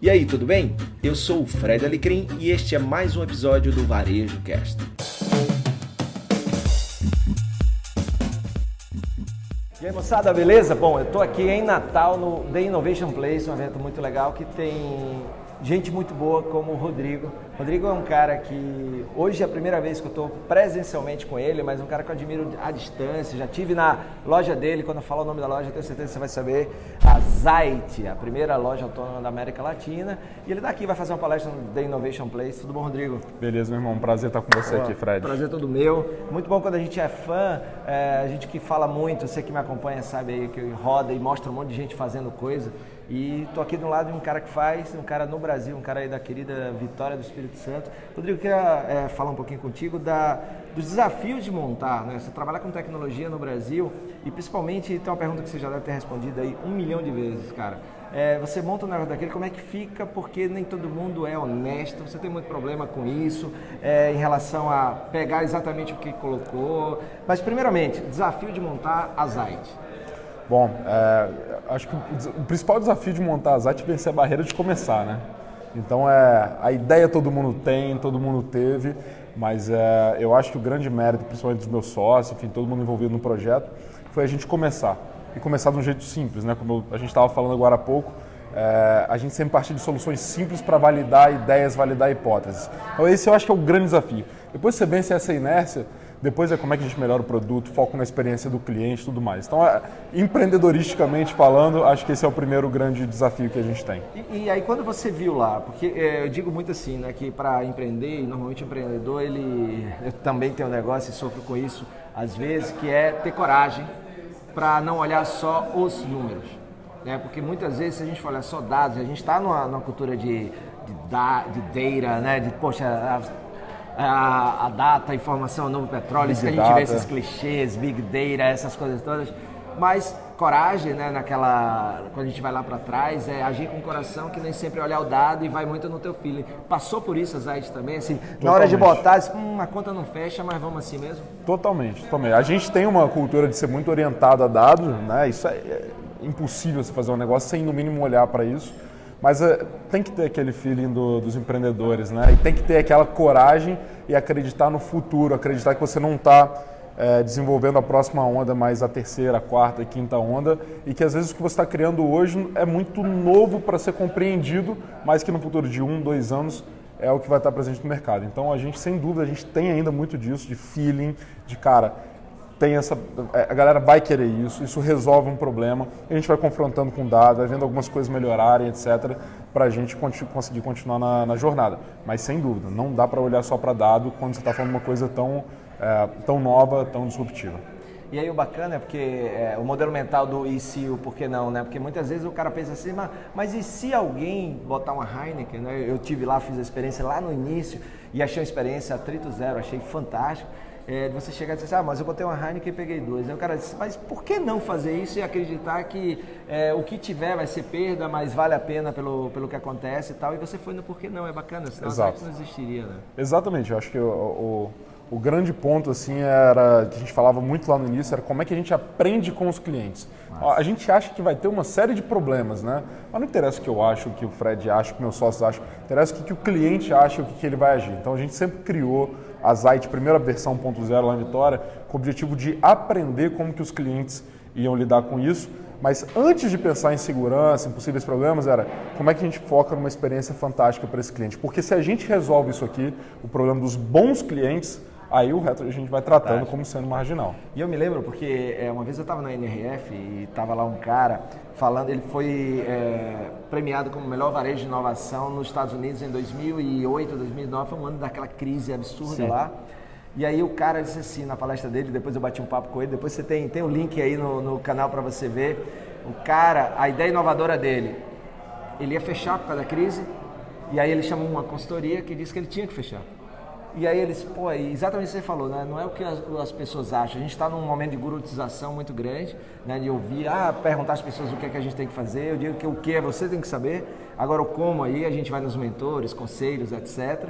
E aí, tudo bem? Eu sou o Fred Alecrim e este é mais um episódio do Varejo Cast. E aí, moçada, beleza? Bom, eu estou aqui em Natal no The Innovation Place, um evento muito legal que tem gente muito boa como o Rodrigo. Rodrigo é um cara que hoje é a primeira vez que eu estou presencialmente com ele, mas um cara que eu admiro à distância. Já tive na loja dele, quando eu falar o nome da loja, tenho certeza que você vai saber. A Zait, a primeira loja autônoma da América Latina. E ele está aqui, vai fazer uma palestra no The Innovation Place. Tudo bom, Rodrigo? Beleza, meu irmão. Prazer estar com você aqui, Fred. Prazer todo meu. Muito bom quando a gente é fã, é, a gente que fala muito, você que me acompanha sabe aí que roda e mostra um monte de gente fazendo coisa. E tô aqui do lado de um cara que faz, um cara no Brasil, um cara aí da querida Vitória do Espírito Santo. Rodrigo, queria é, falar um pouquinho contigo da, dos desafios de montar, né? Você trabalha com tecnologia no Brasil e principalmente tem uma pergunta que você já deve ter respondido aí um milhão de vezes, cara. É, você monta um negócio daquele, como é que fica? Porque nem todo mundo é honesto, você tem muito problema com isso, é, em relação a pegar exatamente o que colocou. Mas, primeiramente, desafio de montar a Zite. Bom, é, acho que o, principal desafio de montar a Zite é vencer a barreira de começar, né? Então, é, a ideia todo mundo tem, todo mundo teve, mas é, eu acho que o grande mérito, principalmente dos meus sócios, enfim, todo mundo envolvido no projeto, foi a gente começar. E começar de um jeito simples, né? Como a gente estava falando agora há pouco, é, a gente sempre parte de soluções simples para validar ideias, validar hipóteses. Então, esse eu acho que é o grande desafio. Depois que você vence essa inércia, depois é como é que a gente melhora o produto, foco na experiência do cliente e tudo mais. Então, é, empreendedoristicamente falando, acho que esse é o primeiro grande desafio que a gente tem. E, e aí quando você viu lá, porque é, eu digo muito assim, né, que para empreender, e normalmente o empreendedor, ele eu também tem um negócio e sofro com isso às vezes, que é ter coragem para não olhar só os números. Né? Porque muitas vezes, se a gente for olhar só dados, a gente está numa, numa, cultura de, de, da, de data, né? de, poxa, a, a data, a informação, o novo petróleo, isso que a gente data. vê esses clichês, big data, essas coisas todas. Mas coragem, né, naquela quando a gente vai lá para trás, é agir com o coração que nem sempre olhar o dado e vai muito no teu feeling. Passou por isso, Zaid, também, assim, totalmente. na hora de botar, hum, a conta não fecha, mas vamos assim mesmo? Totalmente, totalmente. A gente tem uma cultura de ser muito orientado a dados, né? Isso é, é impossível você fazer um negócio sem no mínimo olhar para isso. Mas uh, tem que ter aquele feeling do, dos empreendedores, né? E tem que ter aquela coragem e acreditar no futuro, acreditar que você não está é, desenvolvendo a próxima onda, mas a terceira, a quarta e quinta onda, e que às vezes o que você está criando hoje é muito novo para ser compreendido, mas que no futuro de um, dois anos é o que vai estar presente no mercado. Então a gente, sem dúvida, a gente tem ainda muito disso, de feeling, de cara, tem essa, é, a galera vai querer isso, isso resolve um problema, a gente vai confrontando com dados, vai vendo algumas coisas melhorarem, etc., para a gente conseguir continuar na, na, jornada. Mas sem dúvida, não dá para olhar só para dado quando você está falando uma coisa tão, é, tão nova, tão disruptiva. E aí o bacana é porque é, o modelo mental do e se, o porquê não, né? Porque muitas vezes o cara pensa assim, mas, mas e se alguém botar uma Heineken, né? Eu tive lá, fiz a experiência lá no início e achei uma experiência atrito zero, achei fantástico é, você chegar e dizer assim, ah, mas eu botei uma Heineken e peguei duas. Aí o cara disse, mas por que não fazer isso e acreditar que é, o que tiver vai ser perda, mas vale a pena pelo, pelo que acontece e tal. E você foi no porquê não, é bacana, senão Exato. não existiria, né? Exatamente, eu acho que o, o, o grande ponto, assim, era, que a gente falava muito lá no início, era como é que a gente aprende com os clientes. A gente acha que vai ter uma série de problemas, né? Mas não interessa o que eu acho, o que o Fred acha, o que meus sócios acham, interessa o que, que o cliente acha o que, que ele vai agir. Então a gente sempre criou a Zite, primeira versão 1.0 lá em Vitória, com o objetivo de aprender como que os clientes iam lidar com isso. Mas antes de pensar em segurança, em possíveis problemas, era como é que a gente foca numa experiência fantástica para esse cliente. Porque se a gente resolve isso aqui, o problema dos bons clientes, aí o resto a gente vai tratando como sendo marginal. E eu me lembro porque é, uma vez eu estava na NRF e estava lá um cara falando, ele foi é, premiado como melhor varejo de inovação nos Estados Unidos em 2008, 2009, foi um ano daquela crise absurda Sim. lá. E aí o cara disse assim na palestra dele, depois eu bati um papo com ele, depois você tem, tem o um link aí no, no canal para você ver. O cara, a ideia inovadora dele, ele ia fechar por causa da crise, e aí ele chamou uma consultoria que disse que ele tinha que fechar. E aí eles, pô, exatamente o que você falou, né? Não é o que as, as pessoas acham. A gente está num momento de gurutização muito grande, né? De ouvir, ah, perguntar às pessoas o que é que a gente tem que fazer. Eu digo que o que é você tem que saber. Agora o como aí, a gente vai nos mentores, conselhos, etc.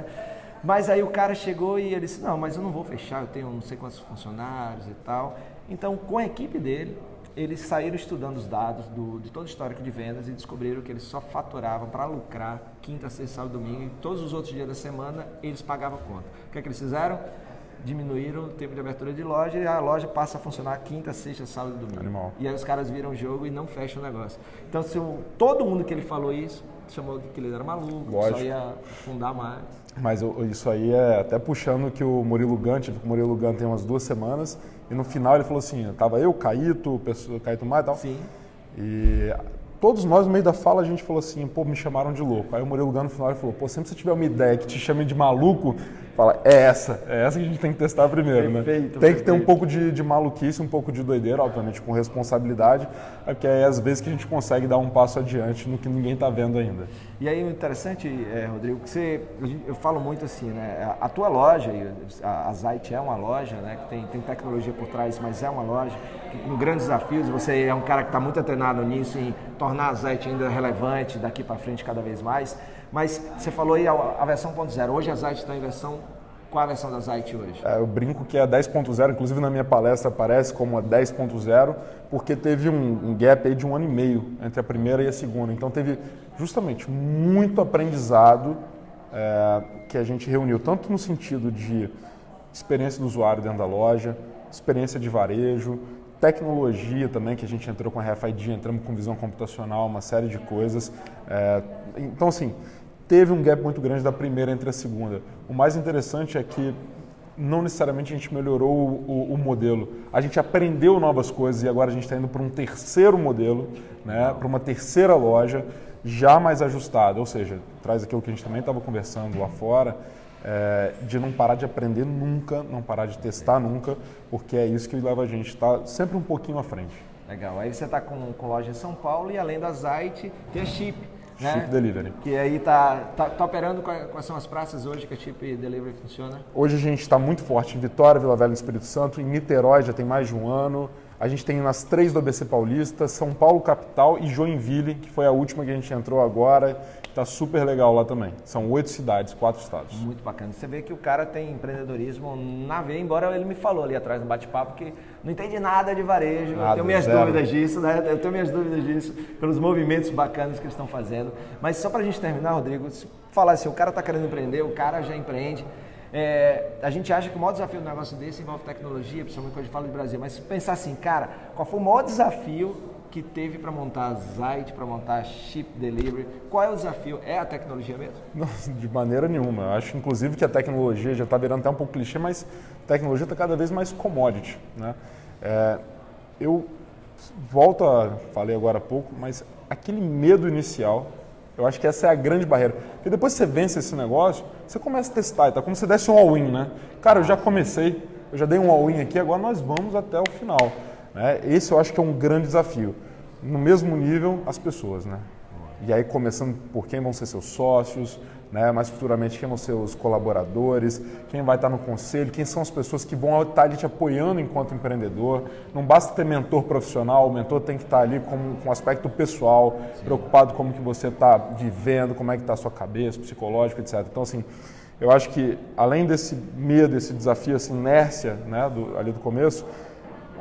Mas aí o cara chegou e ele disse, não, mas eu não vou fechar, eu tenho não sei quantos funcionários e tal. Então, com a equipe dele, eles saíram estudando os dados do, de todo o histórico de vendas e descobriram que eles só faturavam para lucrar quinta, sexta, sábado, domingo e todos os outros dias da semana eles pagavam conta. O que é que eles fizeram? Diminuíram o tempo de abertura de loja e a loja passa a funcionar quinta, sexta, sábado e domingo. Animal. E aí os caras viram o jogo e não fecham o negócio. Então, se o, todo mundo que ele falou isso, chamou que ele era maluco, Lógico. só ia fundar mais. Mas o- isso aí é até puxando que o Murilo Gant, o Murilo Gant tem umas duas semanas, e no final ele falou assim, tava eu, Caíto, o Caíto Maia e tal, Sim. e todos nós no meio da fala a gente falou assim, pô, me chamaram de louco. Aí o Murilo Gant no final falou, pô, sempre que você tiver uma ideia que te chame de maluco, fala, é essa, é essa que a gente tem que testar primeiro, né? Perfeito, Tem que ter um perfeito. pouco de, de maluquice, um pouco de doideira, obviamente com responsabilidade, porque é às vezes que a gente consegue dar um passo adiante no que ninguém tá vendo ainda. E aí o interessante, é, Rodrigo, que você, eu falo muito assim, né? A, a tua loja, a, a Zite é uma loja, né? Que tem, tem tecnologia por trás, mas é uma loja que, com grandes desafios. Você é um cara que está muito treinado nisso, em tornar a Zite ainda relevante daqui para frente cada vez mais. Mas você falou aí a, a versão 1.0. Hoje a Zite está em versão. Qual a versão da Zite hoje? É, eu brinco que é a 10.0, inclusive na minha palestra aparece como a 10.0, porque teve um, um gap aí de um ano e meio entre a primeira e a segunda. Então teve justamente muito aprendizado é, que a gente reuniu, tanto no sentido de experiência do usuário dentro da loja, experiência de varejo, tecnologia também, que a gente entrou com a RFID, entramos com visão computacional, uma série de coisas. É, então, assim, teve um gap muito grande da primeira entre a segunda. O mais interessante é que não necessariamente a gente melhorou o, o- o modelo. A gente aprendeu novas coisas e agora a gente está indo para um terceiro modelo, né, para uma terceira loja, já mais ajustada. Ou seja, traz aquilo que a gente também estava conversando lá fora, é, de não parar de aprender nunca, não parar de testar nunca, porque é isso que leva a gente a estar sempre um pouquinho à frente. Legal. Aí você está com, com loja em São Paulo e além da Zite, tem a Chip. Né? Chip Delivery. Que aí tá, tá, tá operando, quais, quais são as praças hoje que a Chip Delivery funciona? Hoje a gente está muito forte em Vitória, Vila Velha e Espírito Santo, em Niterói já tem mais de um ano. A gente tem nas três do ABC Paulista, São Paulo capital e Joinville, que foi a última que a gente entrou agora. Está super legal lá também. São oito cidades, quatro estados. Muito bacana. Você vê que o cara tem empreendedorismo na veia, embora ele me falou ali atrás no bate-papo que não entende nada de varejo. eu Nada, tenho minhas zero. dúvidas disso, né? Eu tenho minhas dúvidas disso, pelos movimentos bacanas que eles estão fazendo. Mas só para a gente terminar, Rodrigo, se falar assim, o cara está querendo empreender, o cara já empreende. É, a gente acha que o maior desafio do negócio desse envolve tecnologia, principalmente quando a gente fala de Brasil. Mas se pensar assim, cara, qual foi o maior desafio que teve para montar a Zite, para montar a Chip Delivery? Qual é o desafio? É a tecnologia mesmo? De maneira nenhuma. Eu acho, inclusive, que a tecnologia já está virando até um pouco clichê, mas a tecnologia está cada vez mais commodity. Né? É, eu volto a, falei agora há pouco, mas aquele medo inicial, eu acho que essa é a grande barreira. Porque depois que você vence esse negócio, você começa a testar, tá como se desse um all-in, né? Cara, eu já comecei, eu já dei um all-in aqui, agora nós vamos até o final. Né? Esse eu acho que é um grande desafio. No mesmo nível, as pessoas, né? E aí começando por quem vão ser seus sócios, né? mais futuramente quem vão ser os colaboradores, quem vai estar no conselho, quem são as pessoas que vão estar ali te apoiando enquanto empreendedor. Não basta ter mentor profissional, o mentor tem que estar ali com, com aspecto pessoal, preocupado com como que você está vivendo, como é que está a sua cabeça, psicológico, etc. Então, assim, eu acho que além desse medo, esse desafio, essa inércia né, do, ali do começo,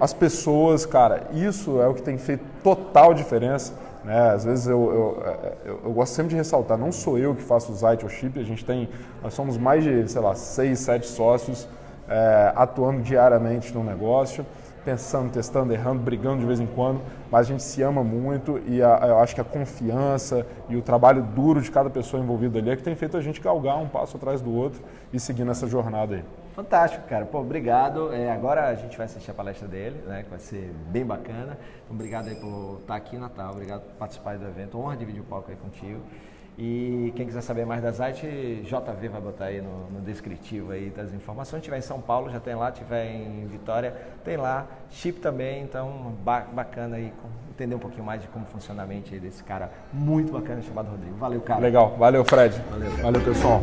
as pessoas, cara, isso é o que tem feito total diferença. Né? Às vezes eu, eu, eu, eu gosto sempre de ressaltar, não sou eu que faço o Zite ou Chip, a gente tem, nós somos mais de, sei lá, seis, sete sócios é, atuando diariamente no negócio, pensando, testando, errando, brigando de vez em quando, mas a gente se ama muito e a, eu acho que a confiança e o trabalho duro de cada pessoa envolvida ali é que tem feito a gente galgar um passo atrás do outro e seguir nessa jornada aí. Fantástico, cara. Pô, obrigado. É, agora a gente vai assistir a palestra dele, né? Que vai ser bem bacana. Então, obrigado aí por estar aqui, Natal. Obrigado por participar do evento. Honra dividir o palco aí contigo. E quem quiser saber mais da Zite, JV vai botar aí no, no descritivo aí das informações. Se tiver em São Paulo, já tem lá. Se tiver em Vitória, tem lá. Chip também. Então, ba- bacana aí entender um pouquinho mais de como funciona a mente desse cara muito bacana chamado Rodrigo. Valeu, cara. Legal, valeu Fred. Valeu. valeu pessoal.